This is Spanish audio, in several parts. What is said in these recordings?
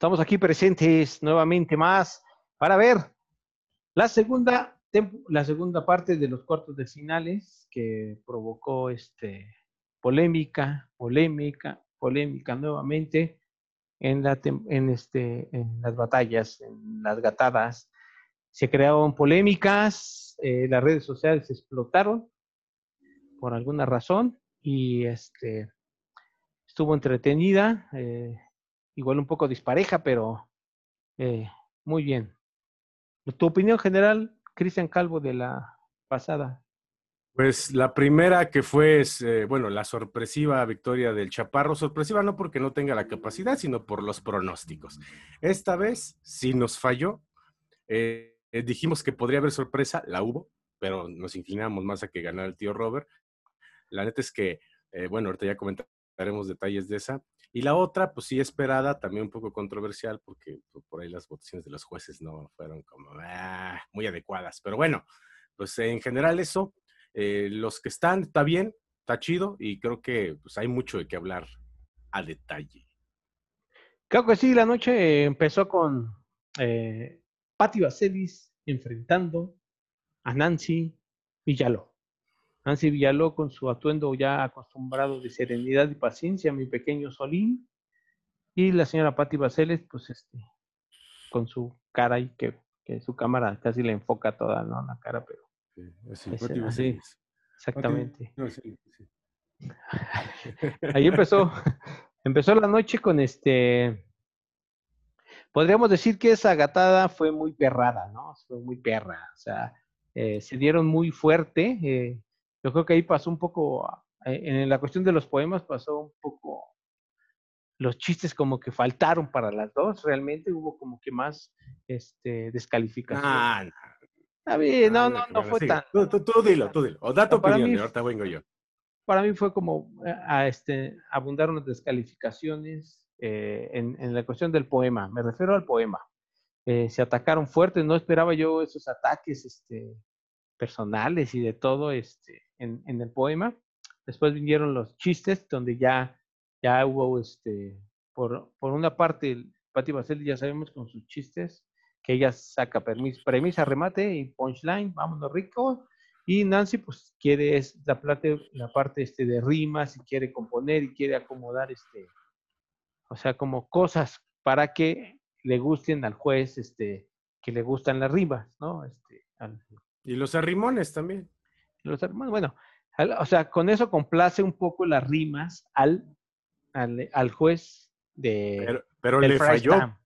Estamos aquí presentes nuevamente más para ver la segunda, la segunda parte de los cuartos de finales que provocó este, polémica, polémica, polémica nuevamente en, la, en, este, en las batallas, en las gatadas. Se crearon polémicas, eh, las redes sociales explotaron por alguna razón y este, estuvo entretenida. Eh, igual un poco dispareja, pero eh, muy bien. ¿Tu opinión general, Cristian Calvo, de la pasada? Pues la primera que fue, eh, bueno, la sorpresiva victoria del Chaparro, sorpresiva no porque no tenga la capacidad, sino por los pronósticos. Esta vez sí nos falló. Eh, dijimos que podría haber sorpresa, la hubo, pero nos inclinamos más a que ganara el tío Robert. La neta es que, bueno, ahorita ya comentaremos detalles de esa. Y la otra, pues sí esperada, también un poco controversial, porque pues, por ahí las votaciones de los jueces no fueron como ah, muy adecuadas. Pero bueno, pues en general eso, eh, los que están, está bien, está chido, y creo que pues hay mucho de qué hablar a detalle. Creo que sí, la noche empezó con eh, Vaselis enfrentando a Nancy Villaló. Nancy Villaló con su atuendo ya acostumbrado de serenidad y paciencia, mi pequeño Solín. Y la señora Patti Baseles, pues este, con su cara y que, su cámara casi le enfoca toda ¿no? la cara, pero. Sí, así, exactamente. Ahí empezó, empezó la noche con este. Podríamos decir que esa gatada fue muy perrada, ¿no? Fue muy perra. O sea, eh, se dieron muy fuerte. Eh, yo creo que ahí pasó un poco, eh, en la cuestión de los poemas pasó un poco, los chistes como que faltaron para las dos, realmente hubo como que más este, descalificación. Ah, no. bien, no, no, no, fue tan. Tú, dilo, tú dilo. O da tu opinión, ahorita vengo yo. Para mí fue como eh, a, este, abundaron las descalificaciones eh, en, en, la cuestión del poema. Me refiero al poema. se atacaron fuertes, no esperaba yo esos ataques este, personales y de todo este, en, en, el poema. Después vinieron los chistes, donde ya, ya hubo, este, por, por una parte, Patti Basel ya sabemos con sus chistes, que ella saca premisa, remate y punchline, vámonos rico. Y Nancy, pues, quiere es la, parte, la parte este, de rimas y quiere componer y quiere acomodar, este, o sea, como cosas para que le gusten al juez, este, que le gustan las rimas, ¿no? Este, y los arrimones también. Los arrimones, bueno, o sea, con eso complace un poco las rimas al, al, juez de. Pero, le falló.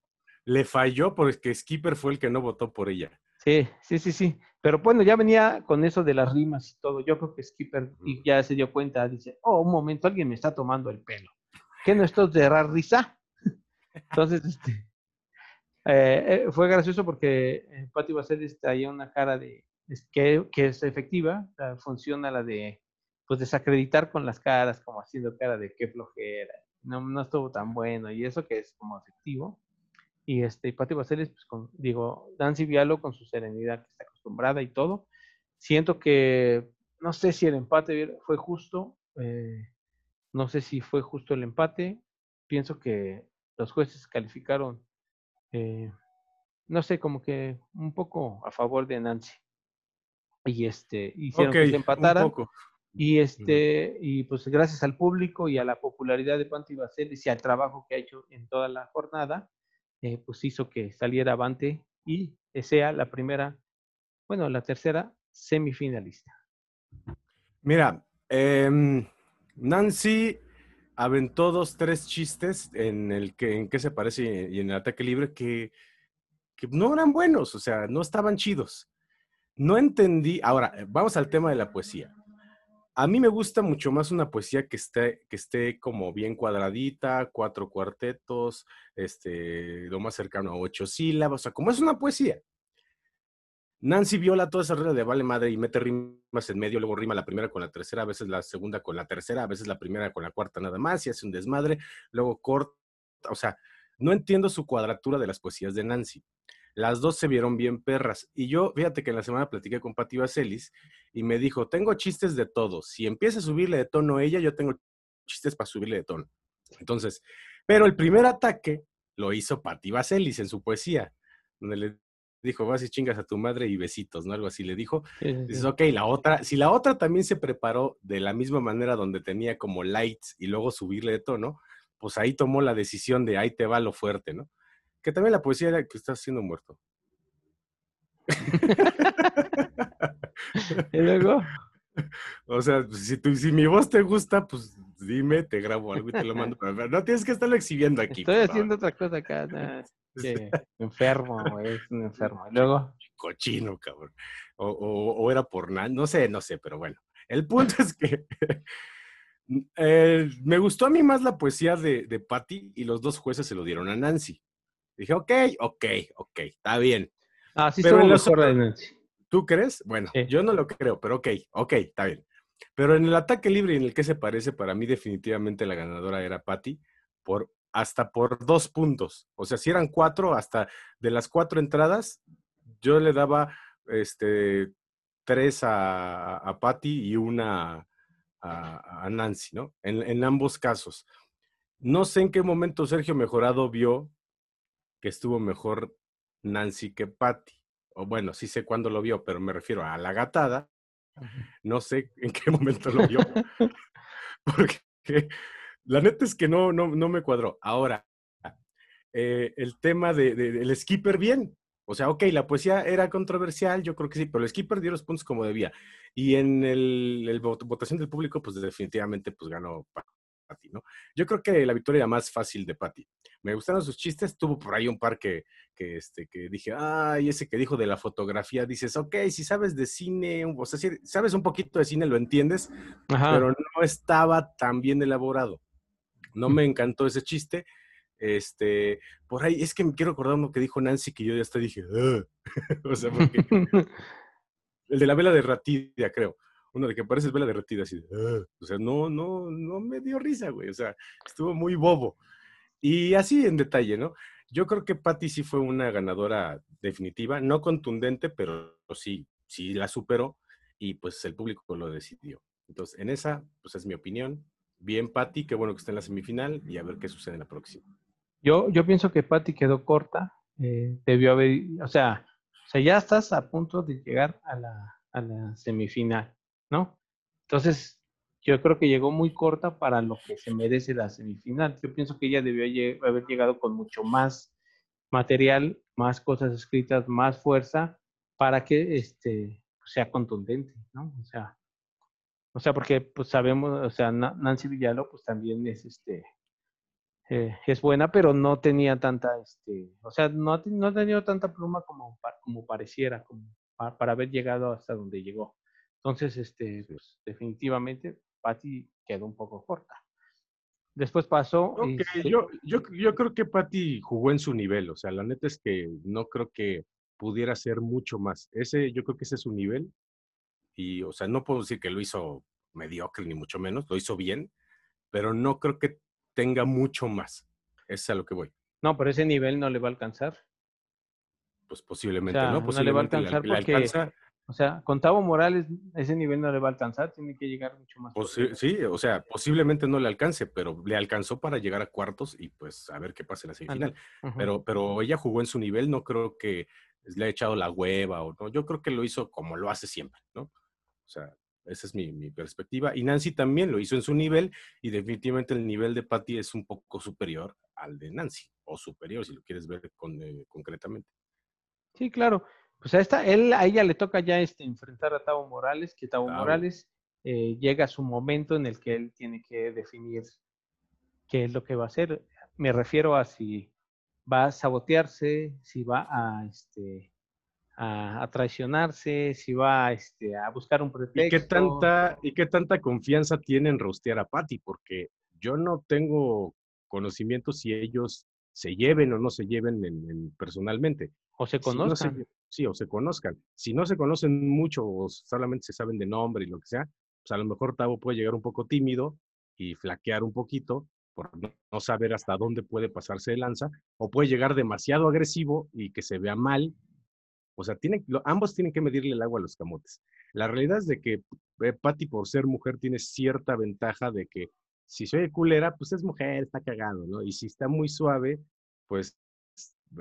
Le falló porque Skipper fue el que no votó por ella. Sí, sí, sí, sí. Pero bueno, ya venía con eso de las rimas y todo. Yo creo que Skipper ya se dio cuenta, dice, oh, un momento, alguien me está tomando el pelo. ¿Qué no esto de dar risa? Entonces, este, eh, eh, fue gracioso porque Patti Baselis traía una cara de, es que, que, es efectiva, funciona la de pues desacreditar con las caras, como haciendo cara de qué flojera, no, no estuvo tan bueno, y eso que es como efectivo. Y este, Pati Baselis, pues con, digo, Nancy Vialo con su serenidad que está acostumbrada y todo. Siento que, no sé si el empate fue justo, eh, no sé si fue justo el empate. Pienso que los jueces calificaron, eh, no sé, como que un poco a favor de Nancy y este hicieron que se empatara y este y pues gracias al público y a la popularidad de Panty Baselis y al trabajo que ha hecho en toda la jornada eh, pues hizo que saliera avante y sea la primera bueno la tercera semifinalista. Mira em, Nancy aventó dos tres chistes en el que en qué se parece y en el ataque libre que, que no eran buenos o sea no estaban chidos no entendí. Ahora, eh, vamos al tema de la poesía. A mí me gusta mucho más una poesía que esté, que esté como bien cuadradita, cuatro cuartetos, este, lo más cercano a ocho sílabas, o sea, como es una poesía. Nancy viola toda esa regla de vale madre y mete rimas en medio, luego rima la primera con la tercera, a veces la segunda con la tercera, a veces la primera con la cuarta nada más y hace un desmadre, luego corta, o sea, no entiendo su cuadratura de las poesías de Nancy. Las dos se vieron bien perras. Y yo, fíjate que en la semana platiqué con Pati Vaselis y me dijo, tengo chistes de todo. Si empieza a subirle de tono ella, yo tengo chistes para subirle de tono. Entonces, pero el primer ataque lo hizo Patti Vaselis en su poesía, donde le dijo, vas y chingas a tu madre y besitos, ¿no? Algo así le dijo. Dices, ok, la otra, si la otra también se preparó de la misma manera donde tenía como lights y luego subirle de tono, pues ahí tomó la decisión de ahí te va lo fuerte, ¿no? Que también la poesía era que estás siendo muerto. ¿Y luego? O sea, pues, si, tu, si mi voz te gusta, pues dime, te grabo algo y te lo mando. no tienes que estarlo exhibiendo aquí. Estoy haciendo otra cosa acá. enfermo, es un enfermo. ¿Y luego? Cochino, cabrón. O, o, era por nada, no sé, no sé, pero bueno. El punto es que eh, me gustó a mí más la poesía de, de Patty y los dos jueces se lo dieron a Nancy. Dije, ok, ok, ok, está bien. Ah, sí, pero mejor de Nancy. ¿Tú crees? Bueno, yo no lo creo, pero ok, ok, está bien. Pero en el ataque libre en el que se parece, para mí definitivamente la ganadora era Patty, por, hasta por dos puntos. O sea, si eran cuatro, hasta de las cuatro entradas, yo le daba este, tres a, a Patty y una a, Nancy, ¿no? En, en, ambos casos. No sé en qué momento Sergio Mejorado vio que estuvo mejor Nancy que Patty. O bueno, sí sé cuándo lo vio, pero me refiero a la gatada. No sé en qué momento lo vio. porque la neta es que no, no, no me cuadró. Ahora, eh, el tema de, del skipper, bien. O sea, ok, la poesía era controversial, yo creo que sí, pero el skipper dio los puntos como debía. Y en el, el votación del público, pues definitivamente pues ganó Patty, ¿no? Yo creo que la victoria era más fácil de Patty. Me gustaron sus chistes, tuvo por ahí un par que, que, este, que dije, ay, ese que dijo de la fotografía, dices, ok, si sabes de cine, o sea, si sabes un poquito de cine, lo entiendes, pero no estaba tan bien elaborado. No me encantó ese chiste. Este, por ahí, es que me quiero acordar uno que dijo Nancy que yo ya hasta dije, o sea, porque el de la vela derretida, creo. Uno de que parece vela derretida, así, o sea, no, no, no me dio risa, güey, o sea, estuvo muy bobo. Y así en detalle, ¿no? Yo creo que Patty sí fue una ganadora definitiva, no contundente, pero sí, sí la superó y pues el público lo decidió. Entonces, en esa, pues es mi opinión. Bien, Patty, qué bueno que esté en la semifinal y a ver qué sucede en la próxima. Yo, yo pienso que Patty quedó corta, eh, debió haber, o sea, o sea, ya estás a punto de llegar a la, a la semifinal, ¿no? Entonces, yo creo que llegó muy corta para lo que se merece la semifinal. Yo pienso que ella debió haber llegado con mucho más material, más cosas escritas, más fuerza para que este, sea contundente, ¿no? O sea, o sea, porque pues sabemos, o sea, Nancy Villalo pues también es este eh, es buena, pero no tenía tanta, este, o sea, no, ha tenido tanta pluma como, como pareciera, para, haber llegado hasta donde llegó. Entonces, este, pues definitivamente Patty quedó un poco corta. Después pasó. yo, yo, yo creo que Patty jugó en su nivel, o sea, la neta es que no creo que pudiera ser mucho más. Ese, yo creo que ese es su nivel y, o sea, no puedo decir que lo hizo mediocre ni mucho menos, lo hizo bien, pero no creo que tenga mucho más. Es a lo que voy. No, pero ese nivel no le va a alcanzar. Pues posiblemente, ¿no? Posiblemente no le va a alcanzar porque, o sea, con Tavo Morales ese nivel no le va a alcanzar, tiene que llegar mucho más. sí, o sea, posiblemente no le alcance, pero le alcanzó para llegar a cuartos y pues a ver qué pasa en la semifinal. pero, pero ella jugó en su nivel, no creo que le ha echado la hueva o no, yo creo que lo hizo como lo hace siempre, ¿no? O sea, esa es mi, perspectiva. Y Nancy también lo hizo en su nivel y definitivamente el nivel de Patty es un poco superior al de Nancy, o superior si lo quieres ver con, eh, concretamente. Sí, claro. Pues a, esta, él, a ella le toca ya este, enfrentar a Tavo Morales, que Tavo Morales eh, llega a su momento en el que él tiene que definir qué es lo que va a hacer. Me refiero a si va a sabotearse, si va a, este, a, traicionarse, si va este, a buscar un pretexto. ¿Y qué, tanta, ¿Y qué tanta confianza tiene en rostear a Patty? Porque yo no tengo conocimiento si ellos se lleven o no se lleven en, personalmente. O se conozcan. Sí, o se conozcan. Si no se conocen mucho o solamente se saben de nombre y lo que sea, pues a lo mejor Tavo puede llegar un poco tímido y flaquear un poquito por no, saber hasta dónde puede pasarse de lanza, o puede llegar demasiado agresivo y que se vea mal o sea, tienen, ambos tienen que medirle el agua a los camotes. La realidad es de que eh, Patty, por ser mujer, tiene cierta ventaja de que si soy culera, pues es mujer, está cagado, ¿no? Y si está muy suave, pues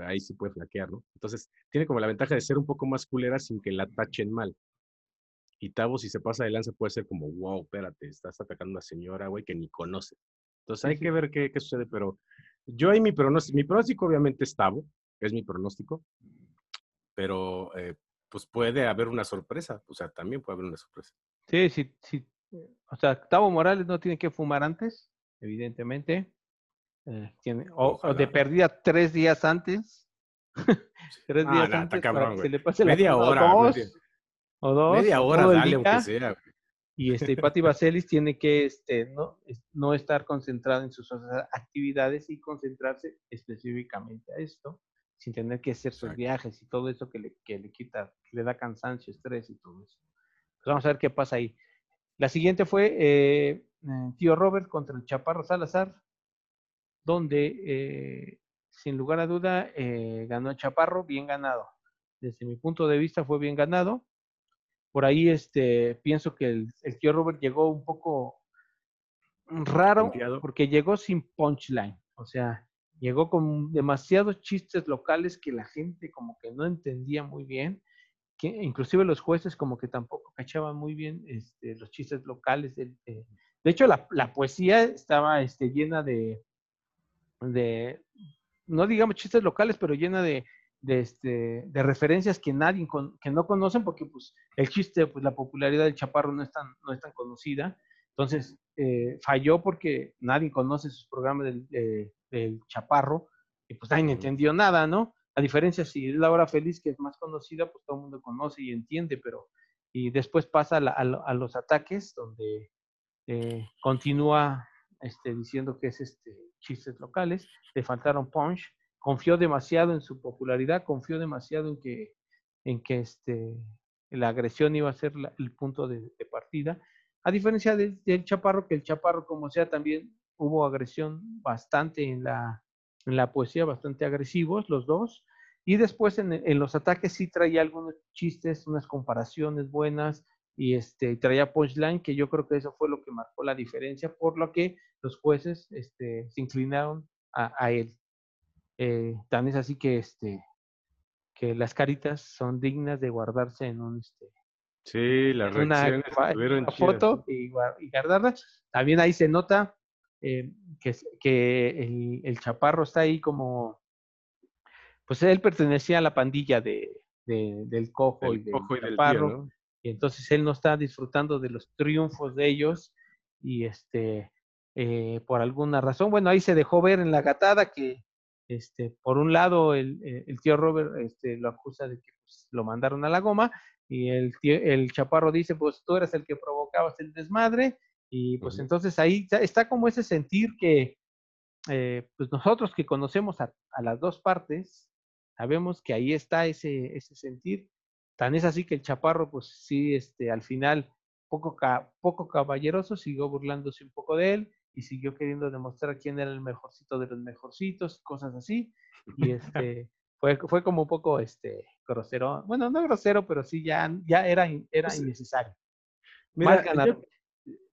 ahí sí puede flaquear, ¿no? Entonces, tiene como la ventaja de ser un poco más culera sin que la tachen mal. Y Tavo, si se pasa de lanza, puede ser como, wow, espérate, estás atacando a una señora, güey, que ni conoce. Entonces, hay que ver qué, qué, sucede, pero yo ahí mi pronóstico, mi pronóstico obviamente es Tavo, es mi pronóstico, pero eh, pues puede haber una sorpresa, o sea, también puede haber una sorpresa. Sí, sí, sí. O sea, Tavo Morales no tiene que fumar antes, evidentemente. Eh, tiene, o, de perdida tres días antes. tres días antes. Cabrón, se le pase media hora. O dos, o dos. Media hora, dale, aunque sea. Y este, Patti Vaselis tiene que este, no, no estar concentrada en sus actividades y concentrarse específicamente a esto, sin tener que hacer sus viajes y todo eso que le, que le quita, que le da cansancio, estrés y todo eso. Pues vamos a ver qué pasa ahí. La siguiente fue eh, eh, Tío Robert contra el Chaparro Salazar donde eh, sin lugar a duda eh, ganó Chaparro, bien ganado. Desde mi punto de vista fue bien ganado. Por ahí este, pienso que el, tío Robert llegó un poco raro porque llegó sin punchline. O sea, llegó con demasiados chistes locales que la gente como que no entendía muy bien. Que inclusive los jueces como que tampoco cachaban muy bien este, los chistes locales. De, de hecho, la, la, poesía estaba este, llena de, de, no digamos chistes locales, pero llena de, de, este, de referencias que nadie, que no conocen, porque pues el chiste, pues la popularidad del chaparro no es tan, no es tan conocida. Entonces, eh, falló porque nadie conoce sus programas del, del chaparro y pues nadie entendió nada, ¿no? A diferencia si es la hora feliz, que es más conocida, pues todo el mundo conoce y entiende, pero y después pasa a, a, los ataques donde eh, continúa este, diciendo que es este, chistes locales, le faltaron punch, confió demasiado en su popularidad, confió demasiado en que, en que este, la agresión iba a ser el punto de, partida, a diferencia del Chaparro, que el Chaparro, como sea, también hubo agresión bastante en la, en la poesía, bastante agresivos los dos, y después en, en, los ataques sí traía algunos chistes, unas comparaciones buenas, y este traía punchline, que yo creo que eso fue lo que marcó la diferencia, por lo que los jueces este, se inclinaron a, él. Eh, tan es así que este que las caritas son dignas de guardarse en un este sí las reacciones una, foto y, y, guardarlas. También ahí se nota eh, que, que el, el, chaparro está ahí como pues él pertenecía a la pandilla de, del cojo y del, chaparro y entonces él no está disfrutando de los triunfos de ellos y este eh, por alguna razón, bueno, ahí se dejó ver en la gatada que este, por un lado el, eh, el tío Robert este, lo acusa de que pues, lo mandaron a la goma y el, el chaparro dice, pues tú eres el que provocabas el desmadre y pues entonces ahí está, como ese sentir que eh, pues nosotros que conocemos a, a, las dos partes, sabemos que ahí está ese, ese sentir Tan es así que el chaparro, pues sí, este, al final, poco, poco caballeroso, siguió burlándose un poco de él y siguió queriendo demostrar quién era el mejorcito de los mejorcitos, cosas así. Y este, fue, fue como un poco este, grosero. Bueno, no grosero, pero sí ya, ya era, era pues, innecesario. Mira,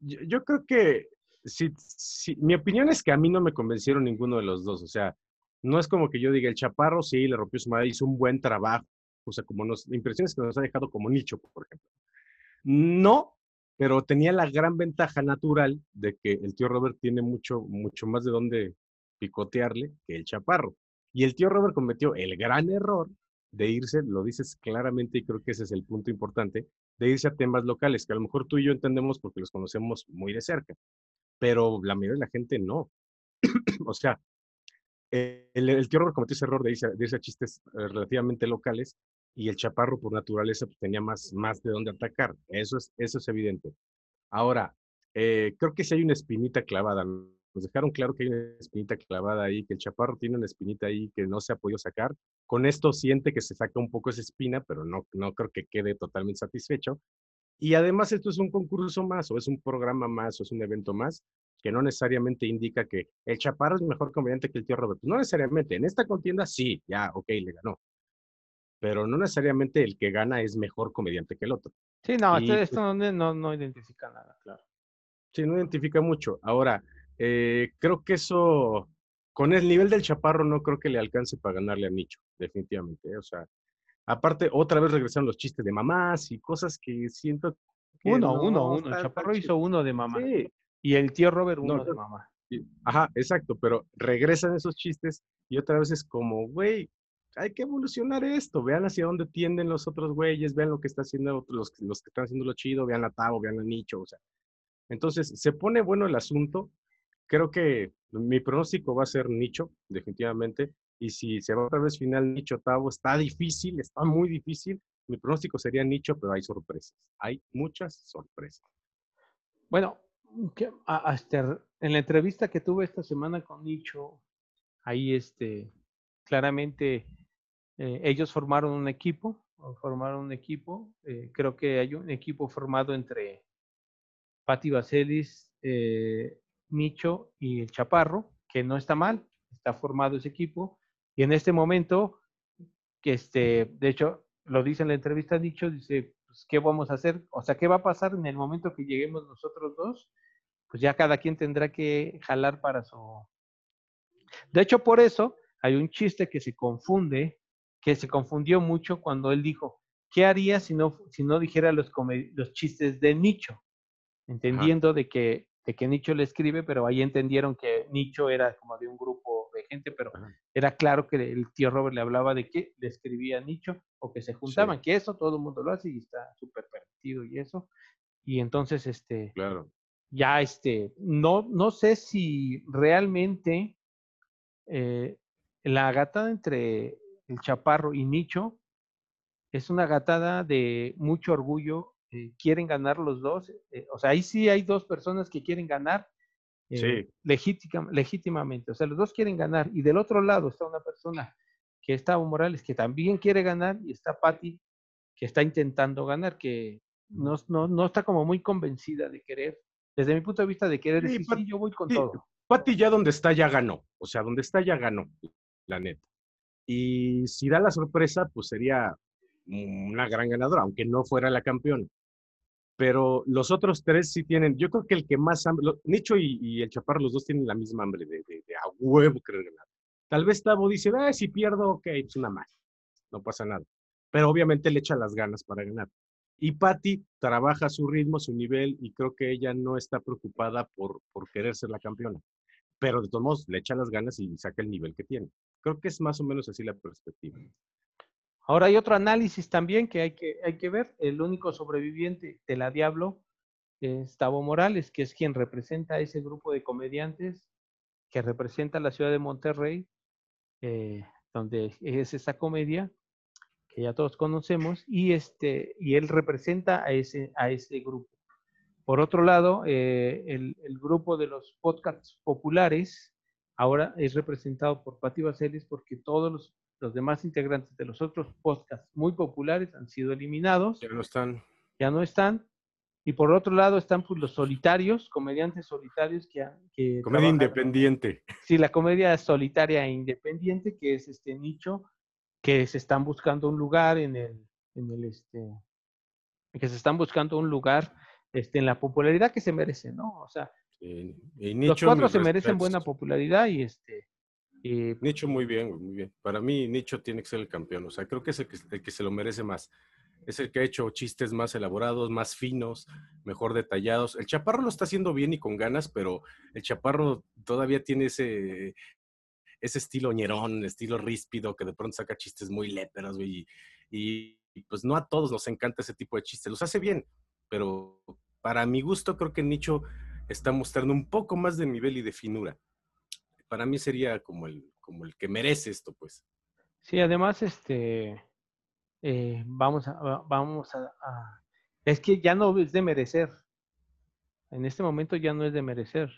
yo, yo, creo que si, si, mi opinión es que a mí no me convencieron ninguno de los dos. O sea, no es como que yo diga, el chaparro sí, le rompió su madre, hizo un buen trabajo, o sea, como nos, impresiones que nos ha dejado como nicho, por ejemplo. No, pero tenía la gran ventaja natural de que el tío Robert tiene mucho, mucho más de dónde picotearle que el chaparro. Y el tío Robert cometió el gran error de irse, lo dices claramente y creo que ese es el punto importante, de irse a temas locales, que a lo mejor tú y yo entendemos porque los conocemos muy de cerca, pero la mayoría de la gente no. o sea, el, tío Robert cometió ese error de irse, de irse a chistes eh, relativamente locales y el chaparro por naturaleza pues, tenía más, más de dónde atacar. Eso es, eso es evidente. Ahora, eh, creo que si hay una espinita clavada. Nos dejaron claro que hay una espinita clavada ahí, que el chaparro tiene una espinita ahí que no se ha podido sacar. Con esto siente que se saca un poco esa espina, pero no, no creo que quede totalmente satisfecho. Y además esto es un concurso más, o es un programa más, o es un evento más, que no necesariamente indica que el chaparro es mejor comediante que el tío Roberto. No necesariamente. En esta contienda sí, ya, ok, le ganó pero no necesariamente el que gana es mejor comediante que el otro. Sí, no, este, esto, pues no, no, identifica nada, claro. Sí, no identifica mucho. Ahora, eh, creo que eso con el nivel del Chaparro no creo que le alcance para ganarle a Nicho, definitivamente. ¿eh? O sea, aparte, otra vez regresaron los chistes de mamás y cosas que siento. Que uno, uno, uno. El Chaparro hizo uno de mamá. Sí. Y el tío Robert uno de mamá. Ajá, exacto, pero regresan esos chistes y otra vez es como, güey, hay que evolucionar esto, vean hacia dónde tienden los otros güeyes, vean lo que está haciendo los, que están haciendo lo chido, vean la Tavo, vean a Nicho, o sea. Entonces, se pone bueno el asunto. Creo que mi pronóstico va a ser Nicho, definitivamente. Y si se va otra vez final Nicho Tavo, está difícil, está muy difícil. Mi pronóstico sería Nicho, pero hay sorpresas. Hay muchas sorpresas. Bueno, este, en la entrevista que tuve esta semana con Nicho, ahí este, claramente eh, ellos formaron un equipo, formaron un equipo, eh, creo que hay un equipo formado entre Patti Vaselis, eh, y el Chaparro, que no está mal, está formado ese equipo, y en este momento, que este, de hecho, lo dice en la entrevista Nicho, dice, pues, ¿qué vamos a hacer? O sea, ¿qué va a pasar en el momento que lleguemos nosotros dos? Pues ya cada quien tendrá que jalar para su... De hecho, por eso hay un chiste que se confunde, que se confundió mucho cuando él dijo, ¿qué haría si no, si no dijera los, los chistes de Nicho? Entendiendo de que, de que Nicho le escribe, pero ahí entendieron que Nicho era como de un grupo de gente, pero era claro que el tío Robert le hablaba de que le escribía Nicho o que se juntaban, que eso todo el mundo lo hace y está súper permitido y eso. Y entonces, este, claro ya este, no, no sé si realmente eh, la gatada entre el chaparro y Nicho es una gatada de mucho orgullo. Eh, quieren ganar los dos. Eh, o sea, ahí sí hay dos personas que quieren ganar legítimamente. O sea, los dos quieren ganar. Y del otro lado está una persona que está Evo Morales, que también quiere ganar, y está Patti, que está intentando ganar, que no, no, no está como muy convencida de querer desde mi punto de vista de querer decir, sí, yo voy con todo. Pati ya donde está ya ganó, o sea, donde está ya ganó, la neta. Y si da la sorpresa, pues sería una gran ganadora, aunque no fuera la campeona. Pero los otros tres sí tienen, yo creo que el que más hambre, Nicho y, el Chaparro, los dos tienen la misma hambre de, a huevo querer ganar. Tal vez Tavo dice, ah, si pierdo, ok, es pues una más, no pasa nada. Pero obviamente le echa las ganas para ganar. Y Patti trabaja su ritmo, su nivel, y creo que ella no está preocupada por, por querer ser la campeona. Pero de todos modos, le echa las ganas y saca el nivel que tiene. Creo que es más o menos así la perspectiva. Ahora hay otro análisis también que hay que, hay que ver. El único sobreviviente de la Diablo es Tavo Morales, que es quien representa a ese grupo de comediantes que representa la ciudad de Monterrey, eh, donde es esa comedia que ya todos conocemos, y, este, y él representa a ese, a ese grupo. Por otro lado, eh, el, el, grupo de los podcasts populares ahora es representado por Patti Vaselis porque todos los, los, demás integrantes de los otros podcasts muy populares han sido eliminados. Ya no están. Ya no están. Y por otro lado están pues, los solitarios, comediantes solitarios que... que comedia independiente. Sí, la comedia solitaria e independiente, que es este nicho que se están buscando un lugar en el, en el este, que se están buscando un lugar este, en la popularidad que se merece, ¿no? O sea, los cuatro se merecen buena popularidad y este. Nicho muy bien, muy bien. Para mí Nicho tiene que ser el campeón, o sea, creo que es el que, el que se lo merece más. Es el que ha hecho chistes más elaborados, más finos, mejor detallados. El Chaparro lo está haciendo bien y con ganas, pero el Chaparro todavía tiene ese, ese estilo ñerón, estilo ríspido, que de pronto saca chistes muy léperos, güey. Y, pues no a todos nos encanta ese tipo de chistes. Los hace bien, pero para mi gusto creo que Nicho está mostrando un poco más de nivel y de finura. Para mí sería como el, como el que merece esto, pues. Sí, además, este, eh, vamos a, vamos a, es que ya no es de merecer. En este momento ya no es de merecer.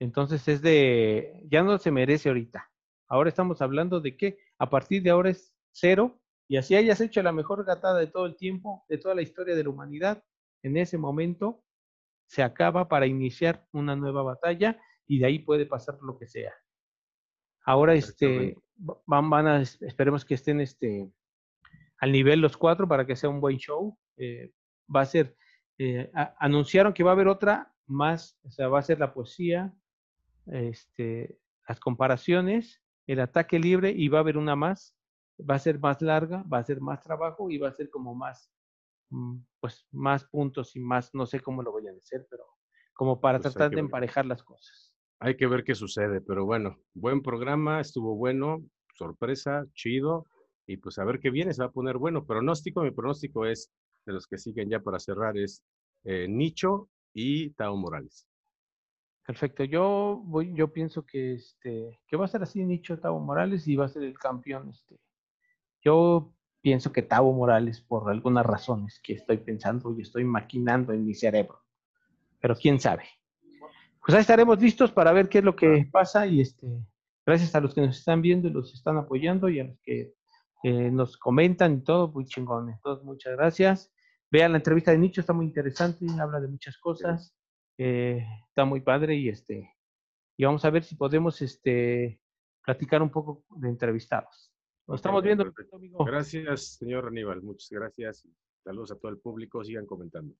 Entonces es de, ya no se merece ahorita. Ahora estamos hablando de que a partir de ahora es cero y así hayas hecho la mejor gatada de todo el tiempo, de toda la historia de la humanidad, en ese momento se acaba para iniciar una nueva batalla y de ahí puede pasar lo que sea. Ahora este van, van a, esperemos que estén este al nivel los cuatro para que sea un buen show. Eh, va a ser, eh, anunciaron que va a haber otra más, o sea, va a ser la poesía, este, las comparaciones, el ataque libre y va a haber una más, va a ser más larga, va a ser más trabajo y va a ser como más, pues más puntos y más, no sé cómo lo voy a hacer, pero como para Pues tratar de emparejar las cosas. Hay que ver qué sucede, pero bueno, buen programa, estuvo bueno, sorpresa, chido, y pues a ver qué viene, se va a poner bueno. Pronóstico, mi pronóstico es, de los que siguen ya para cerrar, es eh, Nicho y Tao Morales. Perfecto. Yo voy, yo pienso que este, que va a ser así Nicho Tavo Morales y va a ser el campeón. Este. Yo pienso que Tavo Morales, por algunas razones que estoy pensando y estoy maquinando en mi cerebro. Pero quién sabe. Pues ahí estaremos listos para ver qué es lo que pasa y este, gracias a los que nos están viendo y los están apoyando y a los que eh, nos comentan y todo, muy chingón. Entonces, muchas gracias. Vean la entrevista de Nicho, está muy interesante, habla de muchas cosas. Eh, está muy padre y este y vamos a ver si podemos este platicar un poco de entrevistados. Nos estamos viendo, perfecto. amigo. Gracias, señor Aníbal, muchas gracias. Saludos a todo el público, sigan comentando.